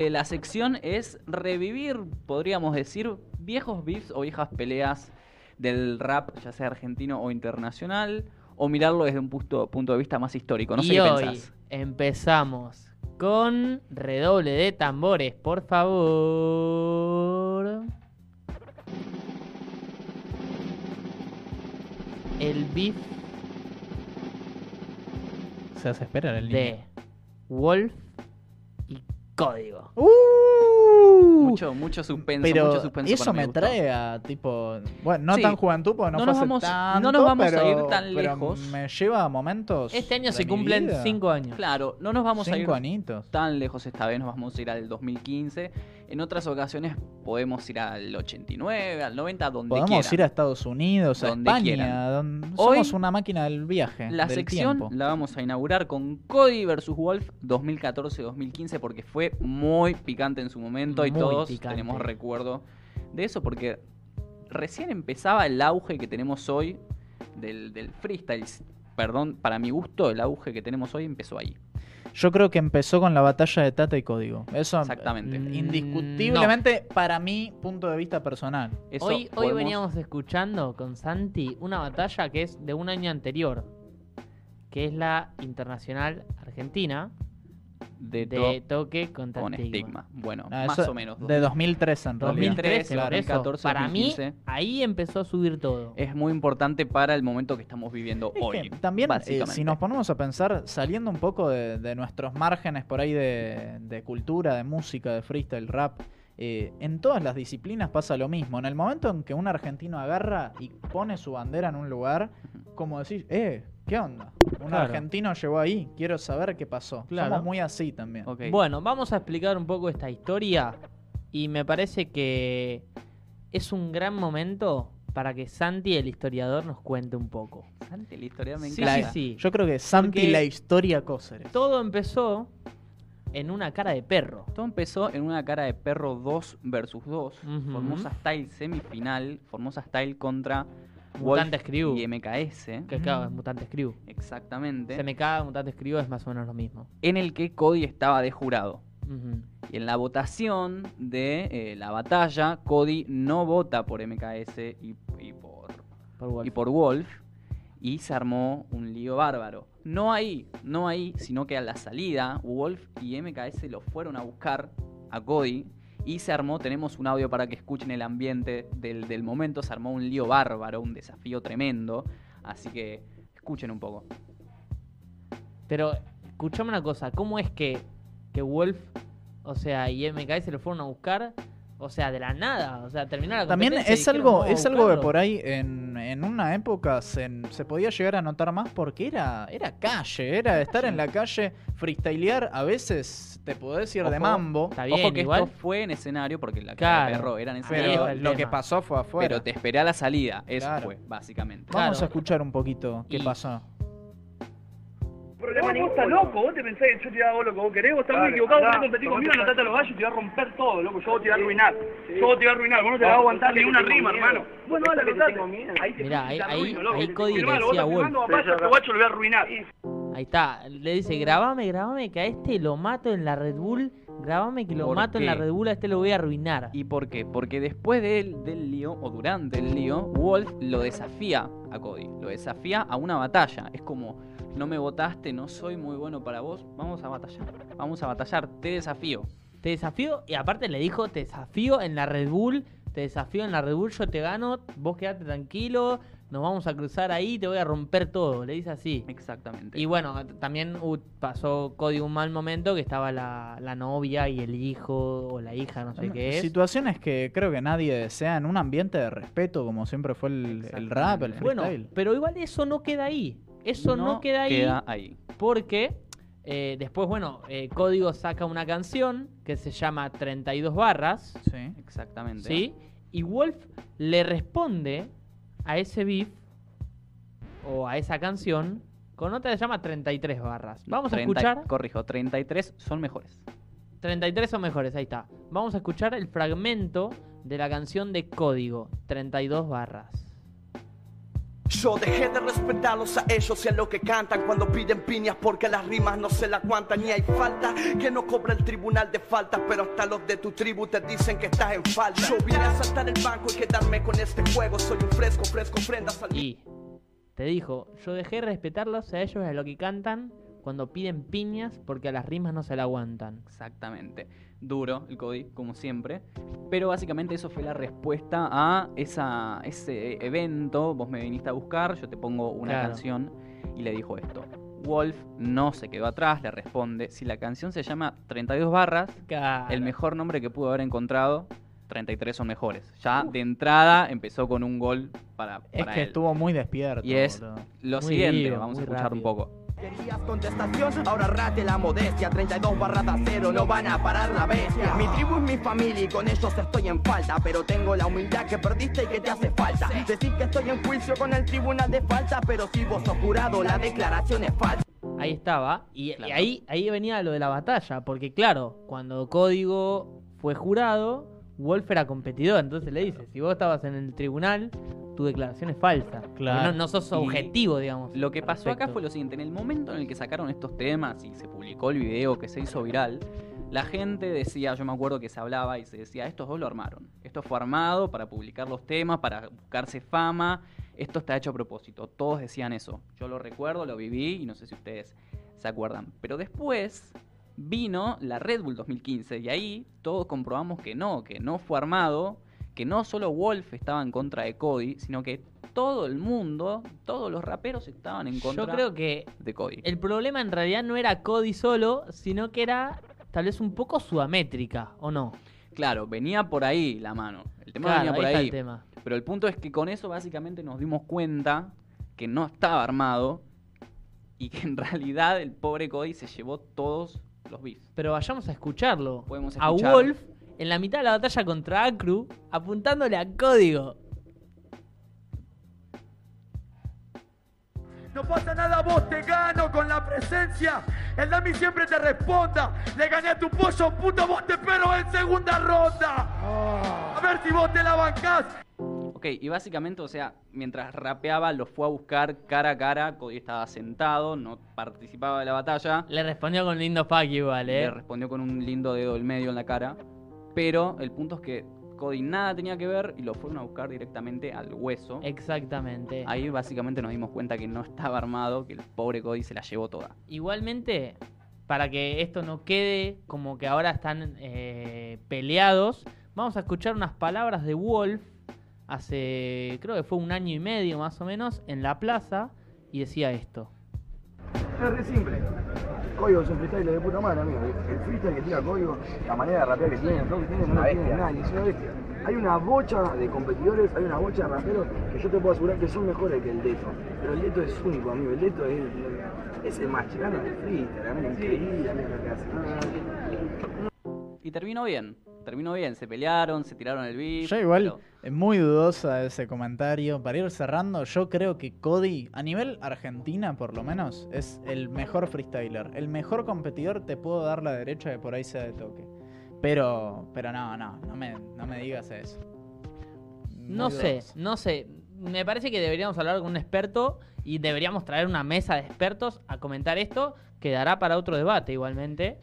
Eh, La sección es revivir, podríamos decir, viejos beefs o viejas peleas del rap, ya sea argentino o internacional, o mirarlo desde un punto, punto de vista más histórico. No sé y qué hoy pensás. empezamos con redoble de tambores, por favor. El beef Se hace esperar el de Wolf y Código. ¡Uh! Mucho, mucho suspenso, pero mucho suspenso eso me trae a tipo. Bueno, no Sí. tan juventud porque no, No fue nos hace vamos- no tanto, nos vamos a pero- ir tan pero lejos. Me lleva a momentos. Este año de se mi cumplen vida. 5 años. Claro, no nos vamos a ir Cinco anitos. tan lejos esta vez, nos vamos a ir al 2015. En otras ocasiones podemos ir al 89, al 90, donde Podemos quieran. ir a Estados Unidos, a España. donde- Hoy, somos una máquina del viaje. La del sección tiempo. la vamos a inaugurar con Cody vs Wolf 2014-2015 porque fue muy picante en su momento y todos picante. tenemos recuerdo de eso porque recién empezaba el auge que tenemos hoy del, del freestyle. Perdón, para mi gusto el auge que tenemos hoy empezó ahí. Yo creo que empezó con la batalla de Tata y Código. Eso Exactamente. Mm, indiscutiblemente para mi punto de vista personal. Eso Hoy, hoy veníamos escuchando con Santi una batalla que es de un año anterior, que es la Internacional Argentina de, de to- toque contra con estigma. estigma. Bueno, Ah, más o menos. De 2003 en realidad. 2013, claro, por eso. 2014, Para mí, 2015. ahí empezó a subir todo. Es muy importante para el momento que estamos viviendo Es hoy. que también, eh, básicamente. si nos ponemos a pensar, saliendo un poco de, de nuestros márgenes por ahí de, de cultura, de música, de freestyle, rap, eh, en todas las disciplinas pasa lo mismo. En el momento en que un argentino agarra y pone su bandera en un lugar, como decís, eh, ¿qué onda? Un Claro. argentino llegó ahí, quiero saber qué pasó. Claro. Somos muy así también. Bueno, vamos a explicar un poco esta historia y me parece que es un gran momento para que Santi, el historiador, nos cuente un poco. Santi, la historia me Sí, encanta. sí, sí. Yo creo que Santi Porque- la historia Cóceres. Todo empezó en una cara de perro. Todo empezó en una cara de perro 2 versus 2. Ujú. Formosa Style semifinal. Formosa Style contra Mutantes Crew. y MKS. Que claro, es Mutantes Crew. Exactamente. SMK, Mutantes Crew es más o menos lo mismo. En el que Cody estaba de jurado. Y en la votación de eh, la batalla, Cody no vota por MKS y, y por, Por Wolf. y por Wolf. Y se armó un lío bárbaro. No ahí, no ahí, sino que a la salida, Wolf y MKS lo fueron a buscar a Cody. Y se armó, tenemos un audio para que escuchen el ambiente del, del momento. Se armó un lío bárbaro, un desafío tremendo. Así que escuchen un poco. Pero, escuchame una cosa, ¿cómo es que, que Wolf, o sea, y MKS lo fueron a buscar? O sea, de la nada, o sea, terminar la También es algo, "Vamos a es algo que buscarlo". por ahí en, en una época se, se podía llegar a notar más porque era, era calle, era estar en la calle, freestylear, a veces te podés ir de Ojo, mambo, Está bien, Ojo que igual. esto fue en escenario, porque la cara de Claro. perro era en escenario. pero lo que pasó fue afuera. Pero te esperé a la salida. Eso Claro. fue, básicamente. Vamos Claro. a escuchar un poquito qué Y- pasó. Vos, vos estás loco, vos te pensás que yo te hago lo que vos querés, vos estás muy equivocado, vos competir conmigo, anotate a los gallos y te voy a romper todo, loco, yo te voy a arruinar, yo vos te voy a arruinar, vos no te vas a aguantar ni una rima, hermano. Bueno, dale. Ahí te Mirá, ahí- te ahí- Cody le decía a estás Wolf. firmando, papá, yo a guacho lo voy a arruinar. Ahí está, le dice, grabame, grabame, que a este lo mato en la Red Bull, grabame que lo ¿Por mato en la? Red Bull, a este lo voy a arruinar. ¿Y por qué? Porque después del, del lío, o durante el lío, Wolf lo desafía a Cody. Lo desafía a una batalla. Es como, no me votaste, no soy muy bueno para vos, vamos a batallar. Vamos a batallar, te desafío. Te desafío, y aparte le dijo, te desafío en la Red Bull, te desafío en la Red Bull, yo te gano, vos quedate tranquilo, nos vamos a cruzar ahí, te voy a romper todo, le dice así. Exactamente. Y bueno, también uh, pasó Cody un mal momento que estaba la, la novia y el hijo o la hija, no sé qué es. Situaciones que creo que nadie desea en un ambiente de respeto, como siempre fue el, el rap, el Exactamente. Bueno, freestyle. pero igual eso no queda ahí. Eso no, queda ahí Queda ahí. porque eh, después, bueno, eh, Código saca una canción que se llama 32 barras, Sí. Exactamente. ¿sí? Y Wolf le responde a ese beef o a esa canción con otra que se llama 33 barras. Vamos a 30 escuchar. Corrijo, 33 son mejores. 33 son mejores, ahí está. Vamos a escuchar el fragmento de la canción de Código, 32 barras. Yo dejé de respetarlos a ellos y a lo que cantan cuando piden piñas porque las rimas no se la aguantan y hay falta que no cobra el tribunal de falta, pero hasta los de tu tribu te dicen que estás en falta. Yo vine a saltar el banco y quedarme con este juego, soy un fresco, fresco, ofrendas al Y te dijo, yo dejé de respetarlos a ellos y a lo que cantan cuando piden piñas porque a las rimas no se la aguantan. Exactamente. Duro el Cody, como siempre. Pero básicamente eso fue la respuesta a esa, ese evento. Vos me viniste a buscar, yo te pongo una Claro. canción y le dijo esto. Wolf no se quedó atrás, le responde, si la canción se llama 32 barras, Claro. el mejor nombre que pudo haber encontrado, 33 son mejores. Ya de entrada empezó con un gol para, Es para que él. estuvo muy despierto. Y es boludo. Lo Muy siguiente, vivo, vamos a escuchar un poco. Querías contestación, ahora rate la modestia 32 barras de acero, no van a parar la bestia Mi tribu es mi familia y con ellos estoy en falta Pero tengo la humildad que perdiste y que te hace falta Decir que estoy en juicio con el tribunal de falta Pero si vos sos jurado, la declaración es falsa Ahí estaba. Y, y Claro. ahí, ahí venía lo de la batalla. Porque claro, cuando Código fue jurado, Wolf era competidor. Entonces le dice, si vos estabas en el tribunal, tu declaración es falsa. Claro. No, no sos Y objetivo, digamos. Lo que pasó acá fue lo siguiente, en el momento en el que sacaron estos temas y se publicó el video que se hizo viral, la gente decía, yo me acuerdo que se hablaba y se decía, estos dos lo armaron. Esto fue armado para publicar los temas, para buscarse fama, esto está hecho a propósito. Todos decían eso. Yo lo recuerdo, lo viví y no sé si ustedes se acuerdan. Pero después vino la Red Bull 2015 y ahí todos comprobamos que no, que no fue armado, que no solo Wolf estaba en contra de Cody, sino que todo el mundo, todos los raperos estaban en contra Yo creo que de Cody. el problema en realidad no era Cody solo, sino que era tal vez un poco sudamétrica, ¿o no? Claro, venía por ahí la mano. El tema Claro, venía por ahí el tema. Pero el punto es que con eso básicamente nos dimos cuenta que no estaba armado y que en realidad el pobre Cody se llevó todos los beats. Pero vayamos a escucharlo. Podemos a. Wolf en la mitad de la batalla contra Acru, apuntándole a Código. No pasa nada, vos te gano con la presencia. El Dami siempre te responda. Le gané a tu pollo, puto, vos te espero en segunda ronda. A ver si vos te la bancás. Ok, y básicamente, o sea, mientras rapeaba, lo fue a buscar cara a cara. Cody estaba sentado, no participaba de la batalla. Le respondió con lindo fuck igual, Le eh. respondió con un lindo dedo del medio en la cara. Pero el punto es que Cody nada tenía que ver y lo fueron a buscar directamente al hueso. Exactamente. Ahí básicamente nos dimos cuenta que no estaba armado, que el pobre Cody se la llevó toda. Igualmente, para que esto no quede como que ahora están eh, peleados, vamos a escuchar unas palabras de Wolf hace, creo que fue un año y medio más o menos, en la plaza, y decía esto. Es re simple. Código es un freestyle de puta madre, amigo. El freestyle que tira Código, la manera de rapear que tiene, el flow que tiene, no lo tiene nadie, es una bestia. Hay una bocha de competidores, hay una bocha de raperos que yo te puedo asegurar que son mejores que el Deto. Pero el Deto es único, amigo. El Deto es, es el más chileno del freestyle, amigo. Increíble, amigo, lo que hace. Y terminó bien, terminó bien. Se pelearon, se tiraron el beat. Yo igual, pero- es muy dudosa ese comentario. Para ir cerrando, yo creo que Cody, a nivel Argentina por lo menos, es el mejor freestyler. El mejor competidor te puedo dar la derecha de por ahí sea de toque. Pero, pero no, no, no me, no me digas eso. Muy No sé, no sé. Me parece que deberíamos hablar con un experto y deberíamos traer una mesa de expertos a comentar esto. Quedará para otro debate igualmente.